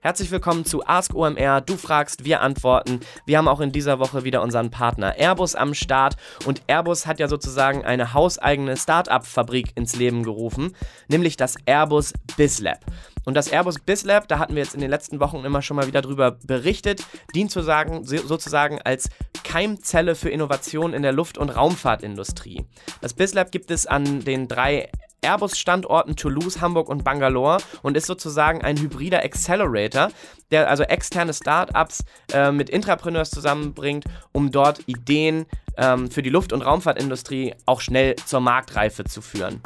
Herzlich willkommen zu Ask OMR. Du fragst, wir antworten. Wir haben auch in dieser Woche wieder unseren Partner Airbus am Start und Airbus hat ja sozusagen eine hauseigene Start-up-Fabrik ins Leben gerufen, nämlich das Airbus BizLab. Und das Airbus BizLab, da hatten wir jetzt in den letzten Wochen immer schon mal wieder drüber berichtet, dient zu sagen, sozusagen als Keimzelle für Innovation in der Luft- und Raumfahrtindustrie. Das BizLab gibt es an den drei Airbus-Standorten Toulouse, Hamburg und Bangalore und ist sozusagen ein hybrider Accelerator, der also externe Startups äh, mit Intrapreneurs zusammenbringt, um dort Ideen ähm, für die Luft- und Raumfahrtindustrie auch schnell zur Marktreife zu führen.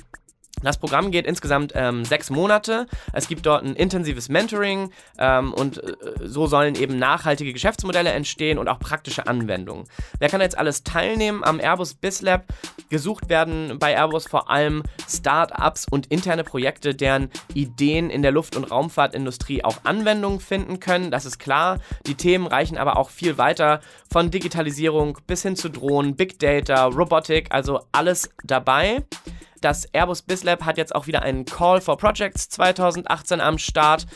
Das Programm geht insgesamt ähm, sechs Monate. Es gibt dort ein intensives Mentoring ähm, und äh, so sollen eben nachhaltige Geschäftsmodelle entstehen und auch praktische Anwendungen. Wer kann jetzt alles teilnehmen am Airbus BizLab? Gesucht werden bei Airbus vor allem Start-ups und interne Projekte, deren Ideen in der Luft- und Raumfahrtindustrie auch Anwendungen finden können. Das ist klar. Die Themen reichen aber auch viel weiter von Digitalisierung bis hin zu Drohnen, Big Data, Robotik, also alles dabei. Das Airbus BizLab hat jetzt auch wieder einen Call for Projects 2018 am Start.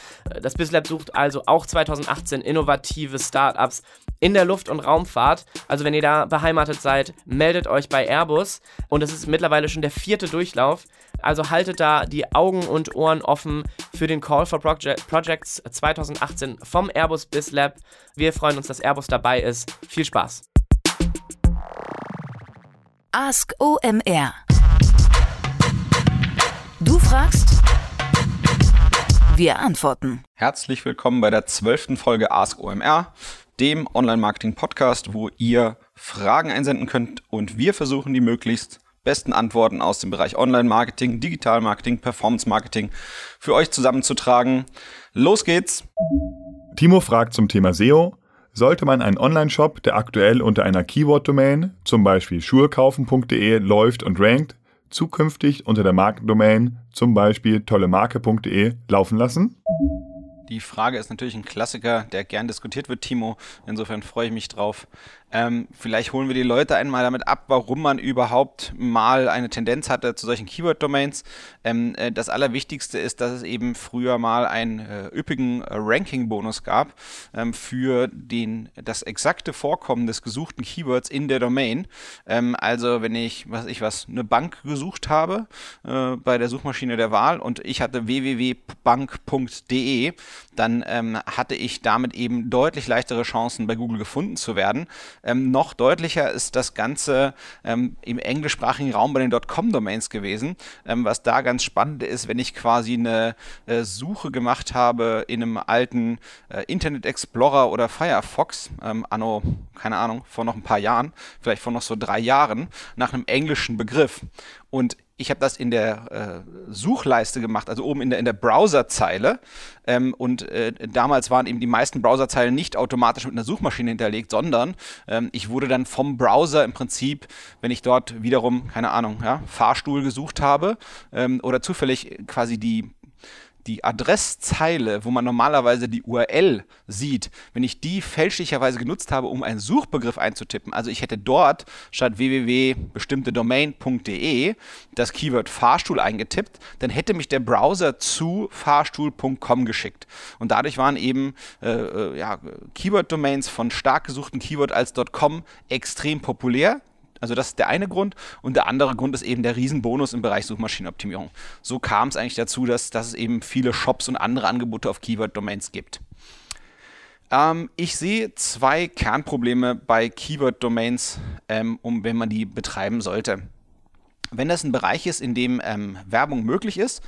Das BizLab sucht also auch 2018 innovative Startups in der Luft- und Raumfahrt. Also wenn ihr da beheimatet seid, meldet euch bei Airbus. Und es ist mittlerweile schon der vierte Durchlauf. Also haltet da die Augen und Ohren offen für den Call for Project Projects 2018 vom Airbus BizLab. Wir freuen uns, dass Airbus dabei ist. Viel Spaß. Ask OMR fragst, wir antworten. Herzlich willkommen bei der zwölften Folge Ask OMR, dem Online-Marketing-Podcast, wo ihr Fragen einsenden könnt und wir versuchen die möglichst besten Antworten aus dem Bereich Online-Marketing, Digital-Marketing, Performance-Marketing für euch zusammenzutragen. Los geht's! Timo fragt zum Thema SEO. Sollte man einen Online-Shop, der aktuell unter einer Keyword-Domain, zum Beispiel schuhekaufen.de, läuft und rankt, zukünftig unter der Markendomain zum Beispiel tollemarke.de laufen lassen? Die Frage ist natürlich ein Klassiker, der gern diskutiert wird, Timo. Insofern freue ich mich drauf. Ähm, vielleicht holen wir die Leute einmal damit ab, warum man überhaupt mal eine Tendenz hatte zu solchen Keyword-Domains. Ähm, äh, das Allerwichtigste ist, dass es eben früher mal einen äh, üppigen äh, Ranking-Bonus gab ähm, für den, das exakte Vorkommen des gesuchten Keywords in der Domain. Ähm, also wenn ich, was ich was, eine Bank gesucht habe äh, bei der Suchmaschine der Wahl und ich hatte www.bank.de, dann ähm, hatte ich damit eben deutlich leichtere Chancen bei Google gefunden zu werden. Ähm, noch deutlicher ist das Ganze ähm, im englischsprachigen Raum bei den .com-Domains gewesen. Ähm, was da ganz spannend ist, wenn ich quasi eine äh, Suche gemacht habe in einem alten äh, Internet Explorer oder Firefox, ähm, anno, keine Ahnung, vor noch ein paar Jahren, vielleicht vor noch so drei Jahren, nach einem englischen Begriff. Und ich habe das in der äh, Suchleiste gemacht, also oben in der, in der Browserzeile. Ähm, und äh, damals waren eben die meisten Browserzeilen nicht automatisch mit einer Suchmaschine hinterlegt, sondern ähm, ich wurde dann vom Browser im Prinzip, wenn ich dort wiederum, keine Ahnung, ja, Fahrstuhl gesucht habe ähm, oder zufällig quasi die die Adresszeile, wo man normalerweise die URL sieht, wenn ich die fälschlicherweise genutzt habe, um einen Suchbegriff einzutippen, also ich hätte dort statt www.bestimmtedomain.de das Keyword Fahrstuhl eingetippt, dann hätte mich der Browser zu fahrstuhl.com geschickt. Und dadurch waren eben äh, äh ja, Keyword-Domains von stark gesuchten Keyword als .com extrem populär. Also das ist der eine Grund. Und der andere Grund ist eben der Riesenbonus im Bereich Suchmaschinenoptimierung. So kam es eigentlich dazu, dass, dass es eben viele Shops und andere Angebote auf Keyword-Domains gibt. Ähm, ich sehe zwei Kernprobleme bei Keyword-Domains, ähm, um, wenn man die betreiben sollte. Wenn das ein Bereich ist, in dem ähm, Werbung möglich ist,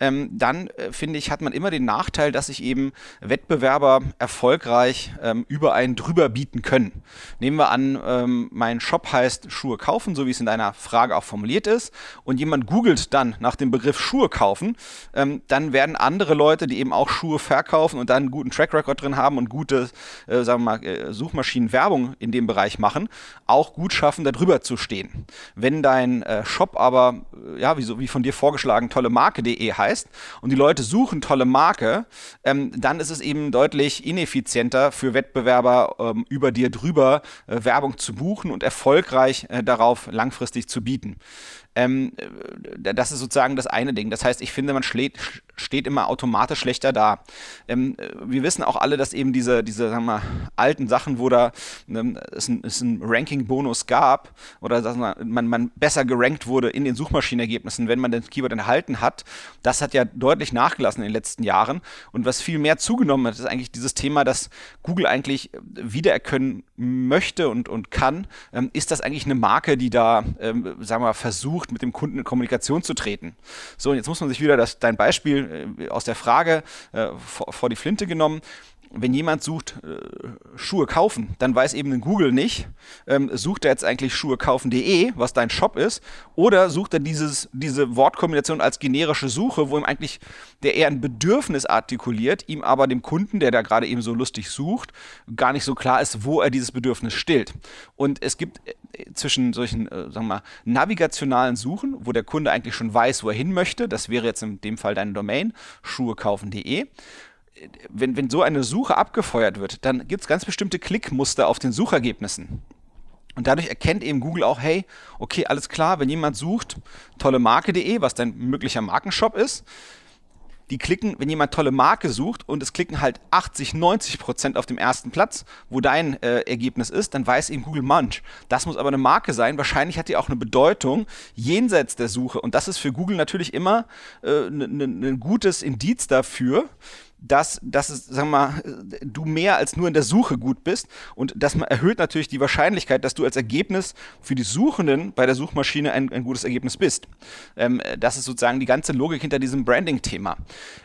ähm, dann äh, finde ich, hat man immer den Nachteil, dass sich eben Wettbewerber erfolgreich ähm, über einen drüber bieten können. Nehmen wir an, ähm, mein Shop heißt Schuhe kaufen, so wie es in deiner Frage auch formuliert ist, und jemand googelt dann nach dem Begriff Schuhe kaufen, ähm, dann werden andere Leute, die eben auch Schuhe verkaufen und dann einen guten Track Record drin haben und gute, äh, sagen wir mal, äh, Suchmaschinenwerbung in dem Bereich machen, auch gut schaffen, da drüber zu stehen. Wenn dein äh, Shop aber, äh, ja, wie, so, wie von dir vorgeschlagen, tolle Marke.de heißt, heißt und die Leute suchen tolle Marke, ähm, dann ist es eben deutlich ineffizienter für Wettbewerber ähm, über dir drüber äh, Werbung zu buchen und erfolgreich äh, darauf langfristig zu bieten. Ähm, das ist sozusagen das eine Ding. Das heißt, ich finde, man schlägt, steht immer automatisch schlechter da. Ähm, wir wissen auch alle, dass eben diese, diese sagen wir, alten Sachen, wo da ähm, es ein, ein Ranking-Bonus gab oder wir, man, man besser gerankt wurde in den Suchmaschinenergebnissen, wenn man den Keyword enthalten hat, das hat ja deutlich nachgelassen in den letzten Jahren. Und was viel mehr zugenommen hat, ist eigentlich dieses Thema, dass Google eigentlich wiedererkennen möchte und, und kann. Ähm, ist das eigentlich eine Marke, die da, ähm, sagen wir, versucht, mit dem Kunden in Kommunikation zu treten? So, und jetzt muss man sich wieder das, dein Beispiel äh, aus der Frage äh, vor, vor die Flinte genommen wenn jemand sucht, äh, Schuhe kaufen, dann weiß eben Google nicht, ähm, sucht er jetzt eigentlich Schuhe kaufen.de, was dein Shop ist, oder sucht er dieses, diese Wortkombination als generische Suche, wo ihm eigentlich der eher ein Bedürfnis artikuliert, ihm aber dem Kunden, der da gerade eben so lustig sucht, gar nicht so klar ist, wo er dieses Bedürfnis stillt. Und es gibt äh, zwischen solchen, äh, sagen wir mal, navigationalen Suchen, wo der Kunde eigentlich schon weiß, wo er hin möchte, das wäre jetzt in dem Fall deine Domain, schuhekaufen.de, wenn, wenn so eine Suche abgefeuert wird, dann gibt es ganz bestimmte Klickmuster auf den Suchergebnissen. Und dadurch erkennt eben Google auch, hey, okay, alles klar, wenn jemand sucht, tollemarke.de, was dein möglicher Markenshop ist, die klicken, wenn jemand tolle Marke sucht und es klicken halt 80, 90 Prozent auf dem ersten Platz, wo dein äh, Ergebnis ist, dann weiß eben Google Munch. Das muss aber eine Marke sein. Wahrscheinlich hat die auch eine Bedeutung jenseits der Suche. Und das ist für Google natürlich immer ein äh, ne, ne, ne gutes Indiz dafür, dass, dass es, wir mal, du mehr als nur in der Suche gut bist und das erhöht natürlich die Wahrscheinlichkeit, dass du als Ergebnis für die Suchenden bei der Suchmaschine ein, ein gutes Ergebnis bist. Ähm, das ist sozusagen die ganze Logik hinter diesem Branding-Thema.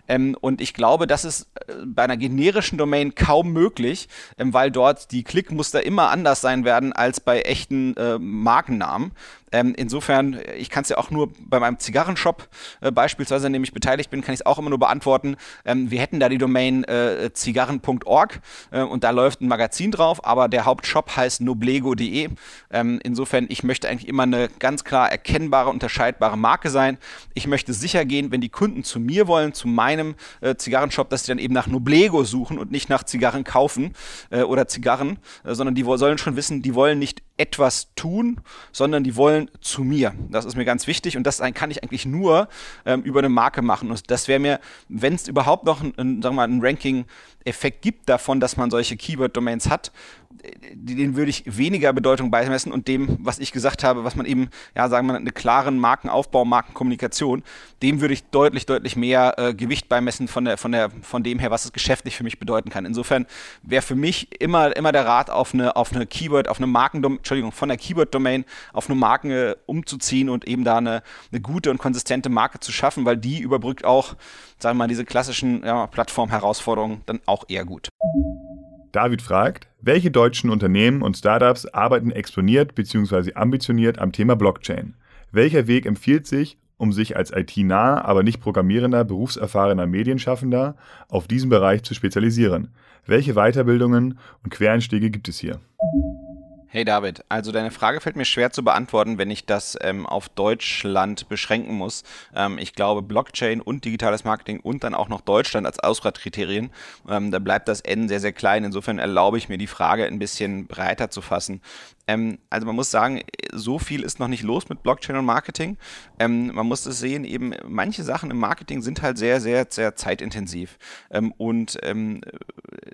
Ähm, und ich glaube, das ist äh, bei einer generischen Domain kaum möglich, ähm, weil dort die Klickmuster immer anders sein werden als bei echten äh, Markennamen. Ähm, insofern, ich kann es ja auch nur bei meinem Zigarrenshop äh, beispielsweise, an dem ich beteiligt bin, kann ich es auch immer nur beantworten. Ähm, wir hätten da die Domain äh, zigarren.org äh, und da läuft ein Magazin drauf, aber der Hauptshop heißt noblego.de. Ähm, insofern, ich möchte eigentlich immer eine ganz klar erkennbare, unterscheidbare Marke sein. Ich möchte sicher gehen, wenn die Kunden zu mir wollen, zu meinem äh, Zigarrenshop, dass sie dann eben nach Noblego suchen und nicht nach Zigarren kaufen äh, oder Zigarren, äh, sondern die sollen schon wissen, die wollen nicht etwas tun, sondern die wollen zu mir. Das ist mir ganz wichtig und das kann ich eigentlich nur ähm, über eine Marke machen. Und das wäre mir, wenn es überhaupt noch ein, ein, sagen wir mal, ein Ranking-Effekt gibt davon, dass man solche Keyword-Domains hat, den würde ich weniger Bedeutung beimessen und dem, was ich gesagt habe, was man eben, ja, sagen wir, mal, einen klaren Markenaufbau, Markenkommunikation, dem würde ich deutlich, deutlich mehr äh, Gewicht beimessen von der, von der, von dem her, was es geschäftlich für mich bedeuten kann. Insofern wäre für mich immer, immer der Rat, auf eine, auf eine Keyword, auf eine Markendomain, Entschuldigung, von der Keyword-Domain auf eine Marke umzuziehen und eben da eine, eine gute und konsistente Marke zu schaffen, weil die überbrückt auch, sagen wir mal, diese klassischen ja, Plattform-Herausforderungen dann auch eher gut. David fragt, welche deutschen Unternehmen und Startups arbeiten exponiert bzw. ambitioniert am Thema Blockchain? Welcher Weg empfiehlt sich, um sich als IT-naher, aber nicht programmierender, berufserfahrener Medienschaffender auf diesen Bereich zu spezialisieren? Welche Weiterbildungen und Quereinstiege gibt es hier? Hey David, also deine Frage fällt mir schwer zu beantworten, wenn ich das ähm, auf Deutschland beschränken muss. Ähm, ich glaube, Blockchain und digitales Marketing und dann auch noch Deutschland als Auswahlkriterien, ähm, da bleibt das N sehr, sehr klein. Insofern erlaube ich mir die Frage ein bisschen breiter zu fassen. Ähm, also man muss sagen, so viel ist noch nicht los mit Blockchain und Marketing. Ähm, man muss es sehen, eben manche Sachen im Marketing sind halt sehr, sehr, sehr zeitintensiv. Ähm, und ähm,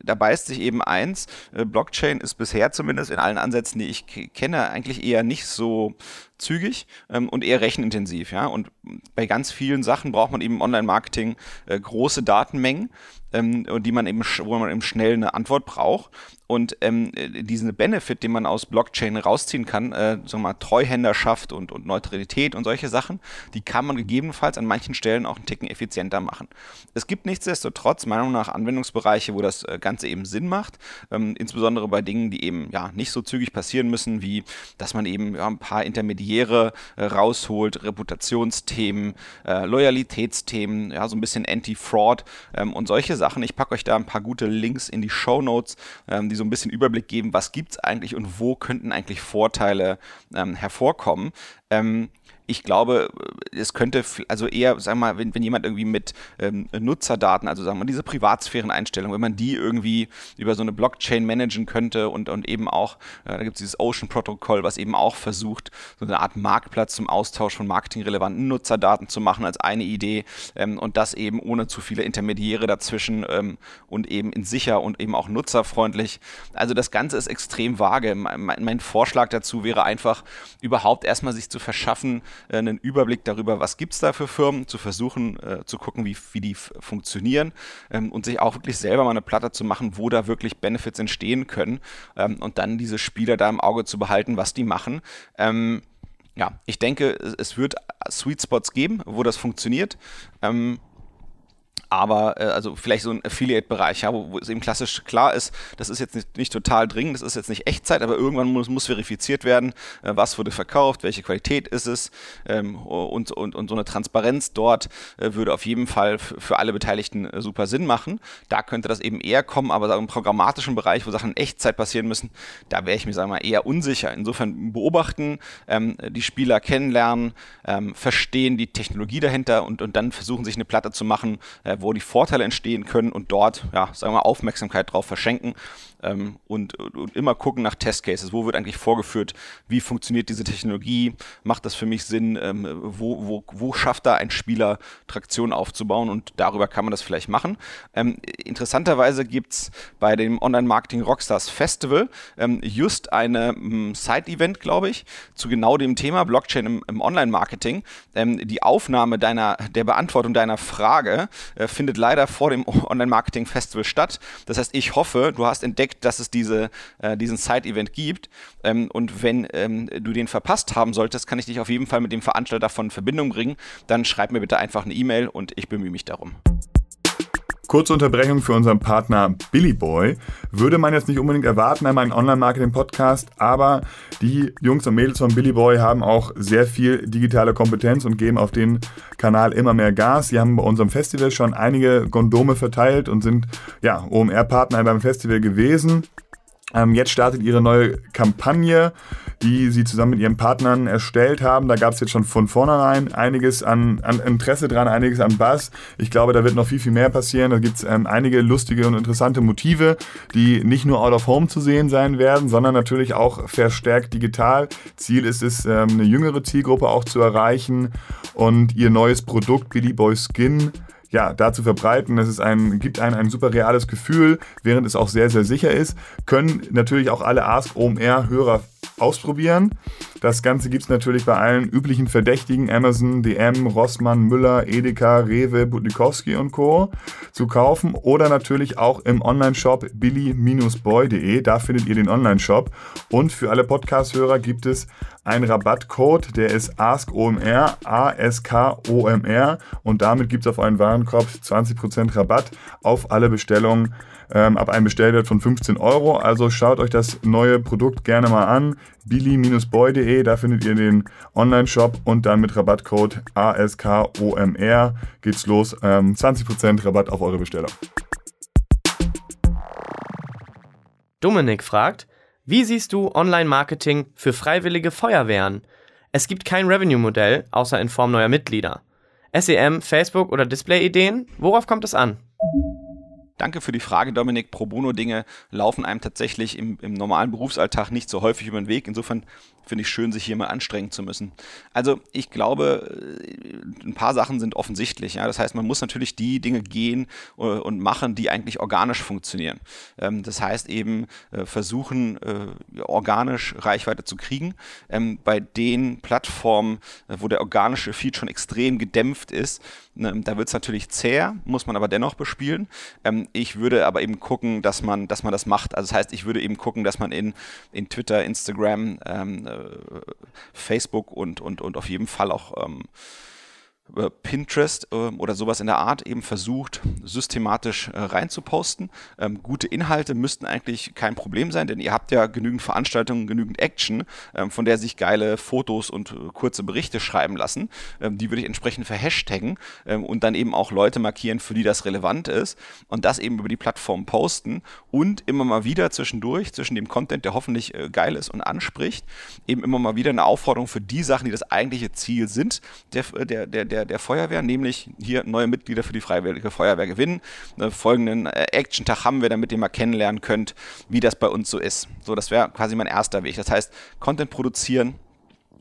da beißt sich eben eins, äh, Blockchain ist bisher zumindest in allen Ansätzen, die ich kenne, eigentlich eher nicht so zügig ähm, und eher rechenintensiv. Ja? Und bei ganz vielen Sachen braucht man eben im Online-Marketing äh, große Datenmengen, ähm, die man eben, wo man eben schnell eine Antwort braucht. Und ähm, diesen Benefit, den man aus Blockchain rausziehen kann, äh, sagen wir mal Treuhänderschaft und, und Neutralität und solche Sachen, die kann man gegebenenfalls an manchen Stellen auch einen Ticken effizienter machen. Es gibt nichtsdestotrotz meiner Meinung nach Anwendungsbereiche, wo das äh, Ganze eben Sinn macht, ähm, insbesondere bei Dingen, die eben ja nicht so zügig passieren müssen, wie dass man eben ja, ein paar Intermediäre äh, rausholt, Reputationsthemen, äh, Loyalitätsthemen, ja so ein bisschen Anti-Fraud ähm, und solche Sachen. Ich packe euch da ein paar gute Links in die Show Notes, ähm, die so ein bisschen Überblick geben, was gibt es eigentlich und wo könnten eigentlich Vorteile ähm, hervorkommen. Ähm, ich glaube, es könnte, also eher, sagen wir mal, wenn, wenn jemand irgendwie mit ähm, Nutzerdaten, also sagen wir mal, diese Privatsphären-Einstellungen, wenn man die irgendwie über so eine Blockchain managen könnte und, und eben auch, äh, da gibt es dieses Ocean-Protokoll, was eben auch versucht, so eine Art Marktplatz zum Austausch von marketingrelevanten Nutzerdaten zu machen als eine Idee ähm, und das eben ohne zu viele Intermediäre dazwischen ähm, und eben in sicher und eben auch nutzerfreundlich. Also das Ganze ist extrem vage. Mein, mein Vorschlag dazu wäre einfach, überhaupt erstmal sich zu verschaffen, äh, einen Überblick darüber, was gibt es da für Firmen, zu versuchen äh, zu gucken, wie, wie die funktionieren ähm, und sich auch wirklich selber mal eine Platte zu machen, wo da wirklich Benefits entstehen können ähm, und dann diese Spieler da im Auge zu behalten, was die machen. Ähm, ja, ich denke, es wird Sweet Spots geben, wo das funktioniert. Aber äh, also vielleicht so ein Affiliate-Bereich, ja, wo, wo, es eben klassisch klar ist, das ist jetzt nicht, nicht, total dringend, das ist jetzt nicht Echtzeit, aber irgendwann muss, muss verifiziert werden, äh, was wurde verkauft, welche Qualität ist es ähm, und, und, und so eine Transparenz dort äh, würde auf jeden Fall für alle Beteiligten äh, super Sinn machen. Da könnte das eben eher kommen, aber im programmatischen Bereich, wo Sachen in Echtzeit passieren müssen, da wäre ich mir, sagen wir mal, eher unsicher. Insofern beobachten, ähm, die Spieler kennenlernen, ähm, verstehen die Technologie dahinter und, und dann versuchen sich eine Platte zu machen, äh, wo die Vorteile entstehen können und dort, ja, sagen wir mal, Aufmerksamkeit drauf verschenken ähm, und, und, immer gucken nach Testcases. Wo wird eigentlich vorgeführt? Wie funktioniert diese Technologie? Macht das für mich Sinn? Ähm, wo, wo, wo schafft da ein Spieler Traktion aufzubauen? Und darüber kann man das vielleicht machen. Ähm, interessanterweise gibt es bei dem Online-Marketing Rockstars Festival ähm, just eine ähm, Side-Event, glaube ich, zu genau dem Thema Blockchain im, im Online-Marketing. Ähm, die Aufnahme deiner, der Beantwortung deiner Frage äh, findet leider vor dem Online-Marketing Festival statt. Das heißt, ich hoffe, du hast entdeckt, entdeckt, dass es diese, äh, diesen Side-Event gibt. Ähm, und wenn ähm, du den verpasst haben solltest, kann ich dich auf jeden Fall mit dem Veranstalter in Verbindung bringen. Dann schreib mir bitte einfach eine E-Mail und ich bemühe mich darum. Kurze Unterbrechung für unseren Partner Billy Boy. Würde man jetzt nicht unbedingt erwarten an meinem Online-Marketing-Podcast, aber die Jungs und Mädels von Billy Boy haben auch sehr viel digitale Kompetenz und geben auf den Kanal immer mehr Gas. Sie haben bei unserem Festival schon einige Gondome verteilt und sind ja OMR-Partner beim Festival gewesen. Ähm, jetzt startet ihre neue Kampagne, die sie zusammen mit ihren Partnern erstellt haben. Da gab es jetzt schon von vornherein einiges an, an, Interesse dran, einiges an Bass. Ich glaube, da wird noch viel, viel mehr passieren. Da gibt es ähm, einige lustige und interessante Motive, die nicht nur out of home zu sehen sein werden, sondern natürlich auch verstärkt digital. Ziel ist es, ähm, eine jüngere Zielgruppe auch zu erreichen und ihr neues Produkt Billy Boy Skin ja, da zu verbreiten. Es ist ein, gibt einem ein super reales Gefühl, während es auch sehr, sehr sicher ist. Können natürlich auch alle Ask OMR-Hörer ausprobieren. Das Ganze gibt es natürlich bei allen üblichen Verdächtigen, Amazon, DM, Rossmann, Müller, Edeka, Rewe, Budnikowski und Co. zu kaufen oder natürlich auch im Online-Shop billy-boy.de. Da findet ihr den Online-Shop. Und für alle Podcast-Hörer gibt es einen Rabattcode, der ist ASKOMR, A-S-K-O-M-R und damit gibt es auf euren Warenkorb 20% Rabatt auf alle Bestellungen ähm, ab einem Bestellwert von 15 Euro. Also schaut euch das neue Produkt gerne mal an. billy-boy.de, da findet ihr den Online-Shop und dann mit Rabattcode ASKOMR geht's los. Ähm, 20% Rabatt auf eure Bestellung. Dominik fragt, wie siehst du Online-Marketing für freiwillige Feuerwehren? Es gibt kein Revenue-Modell, außer in Form neuer Mitglieder. SEM, Facebook oder Display-Ideen? Worauf kommt es an? Danke für die Frage, Dominik. Pro Bono-Dinge laufen einem tatsächlich im, im, normalen Berufsalltag nicht so häufig über den Weg. Insofern finde ich schön, sich hier mal anstrengen zu müssen. Also ich glaube, äh, ein paar Sachen sind offensichtlich. Ja? Das heißt, man muss natürlich die Dinge gehen äh, und machen, die eigentlich organisch funktionieren. Ähm, das heißt eben äh, versuchen, organisch Reichweite zu kriegen. Ähm, bei den Plattformen, wo der organische Feed schon extrem gedämpft ist, ne, da wird es natürlich zäher, muss man aber dennoch bespielen. Ähm, ich würde aber eben gucken, dass man, dass man das macht. Also das heißt, ich würde eben gucken, dass man in, in Twitter, Instagram, Facebook und, und, und auf jeden Fall auch ähm, äh, Pinterest äh, oder sowas in der Art eben versucht, systematisch äh, reinzuposten. Ähm, gute Inhalte müssten eigentlich kein Problem sein, denn ihr habt ja genügend Veranstaltungen, genügend Action, ähm, von der sich geile Fotos und kurze Berichte schreiben lassen. Ähm, die würde ich entsprechend verhashtaggen und dann eben auch Leute markieren, für die das relevant ist und das eben über die Plattform posten und immer mal wieder zwischendurch, zwischen dem Content, der hoffentlich geil ist und anspricht, eben immer mal wieder eine Aufforderung für die Sachen, die das eigentliche Ziel sind, der, der, der, der der, Feuerwehr, nämlich hier neue Mitglieder für die Freiwillige Feuerwehr gewinnen. Äh, folgenden äh, Action-Tag haben wir, damit ihr mal kennenlernen könnt, wie das bei uns so ist. So, das wäre quasi mein erster Weg. Das heißt, Content produzieren,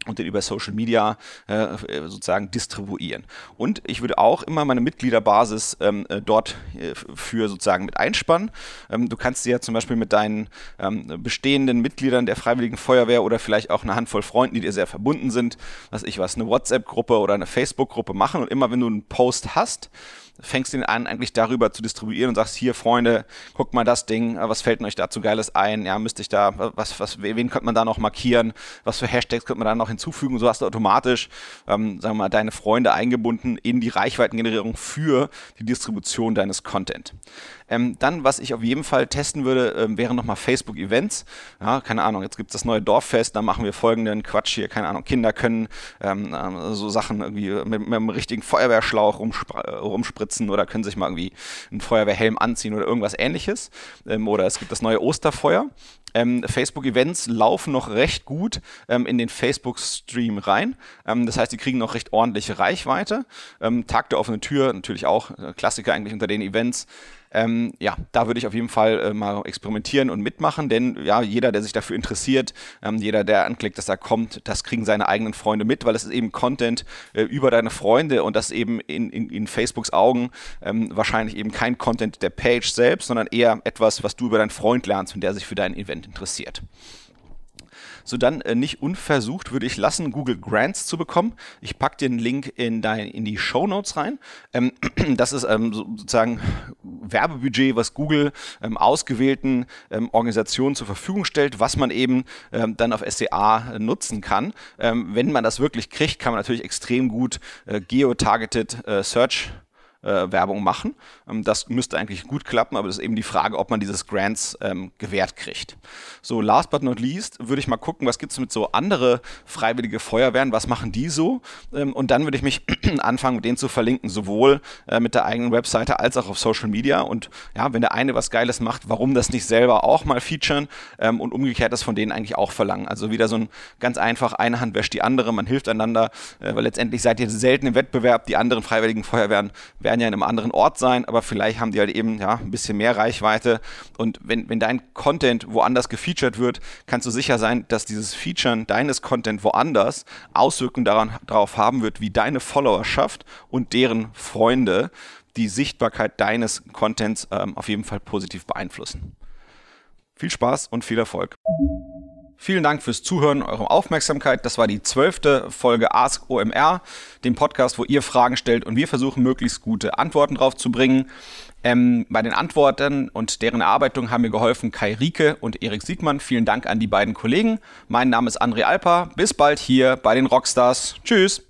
und den über Social Media äh, sozusagen distribuieren. Und ich würde auch immer meine Mitgliederbasis ähm, äh, dort äh, für sozusagen mit einspannen. Ähm, du kannst dir ja zum Beispiel mit deinen ähm, bestehenden Mitgliedern der Freiwilligen Feuerwehr oder vielleicht auch eine Handvoll Freunden, die dir sehr verbunden sind, was ich was, eine WhatsApp-Gruppe oder eine Facebook-Gruppe machen. Und immer wenn du einen Post hast, fängst ihn an, eigentlich darüber zu distribuieren und sagst, hier, Freunde, guckt mal das Ding, was fällt euch dazu Geiles ein? Ja, müsste ich da, was, was, wen könnte man da noch markieren? Was für Hashtags könnte man da noch hinzufügen? So hast du automatisch, ähm, sagen wir mal, deine Freunde eingebunden in die Reichweitengenerierung für die Distribution deines Content. Ähm, dann, was ich auf jeden Fall testen würde, ähm, wären nochmal Facebook-Events. Ja, keine Ahnung, jetzt gibt es das neue Dorffest, da machen wir folgenden Quatsch hier, keine Ahnung, Kinder können ähm, ähm so Sachen irgendwie mit, mit einem richtigen Feuerwehrschlauch äh, rumspritzen oder können sich mal irgendwie einen Feuerwehrhelm anziehen oder irgendwas ähnliches. Ähm, oder es gibt das neue Osterfeuer. Ähm, Facebook-Events laufen noch recht gut ähm, in den Facebook-Stream rein. Ähm, das heißt, die kriegen noch recht ordentliche Reichweite. Ähm, Tag der offenen Tür, natürlich auch äh, Klassiker eigentlich unter den Events. Ähm, ja, da würde ich auf jeden Fall äh, mal experimentieren und mitmachen, denn ja, jeder, der sich dafür interessiert, ähm, jeder, der anklickt, dass er kommt, das kriegen seine eigenen Freunde mit, weil es ist eben Content äh, über deine Freunde und das eben in, in, in Facebooks Augen ähm, wahrscheinlich eben kein Content der Page selbst, sondern eher etwas, was du über deinen Freund lernst und der sich für dein Event interessiert. So dann äh, nicht unversucht würde ich lassen, Google Grants zu bekommen. Ich packe den Link in, dein, in die Show Notes rein. Ähm, das ist ähm, sozusagen Werbebudget, was Google ähm, ausgewählten ähm, Organisationen zur Verfügung stellt, was man eben ähm, dann auf SCA nutzen kann. Ähm, wenn man das wirklich kriegt, kann man natürlich extrem gut äh, geotargeted äh, Search äh, Werbung machen. Ähm, das müsste eigentlich gut klappen, aber das ist eben die Frage, ob man dieses Grants ähm, gewährt kriegt. So, last but not least würde ich mal gucken, was gibt es mit so andere freiwillige Feuerwehren, was machen die so? Ähm, und dann würde ich mich anfangen, mit denen zu verlinken, sowohl äh, mit der eigenen Webseite als auch auf Social Media. Und ja, wenn der eine was Geiles macht, warum das nicht selber auch mal featuren ähm, und umgekehrt das von denen eigentlich auch verlangen. Also wieder so ein ganz einfach, eine Hand wäscht die andere, man hilft einander, äh, weil letztendlich seid ihr selten im Wettbewerb, die anderen freiwilligen Feuerwehren werden ja in einem anderen Ort sein, aber vielleicht haben die halt eben ja, ein bisschen mehr Reichweite. Und wenn, wenn dein Content woanders gefeatured wird, kannst du sicher sein, dass dieses Featuren deines Content woanders Auswirkungen daran, darauf haben wird, wie deine Followerschaft und deren Freunde die Sichtbarkeit deines Contents ähm, auf jeden Fall positiv beeinflussen. Viel Spaß und viel Erfolg. Vielen Dank fürs Zuhören, eure Aufmerksamkeit. Das war die zwölfte Folge Ask OMR, dem Podcast, wo ihr Fragen stellt und wir versuchen, möglichst gute Antworten drauf zu bringen. Ähm, bei den Antworten und deren Erarbeitung haben mir geholfen Kai Rieke und Erik Siegmann. Vielen Dank an die beiden Kollegen. Mein Name ist André Alper. Bis bald hier bei den Rockstars. Tschüss.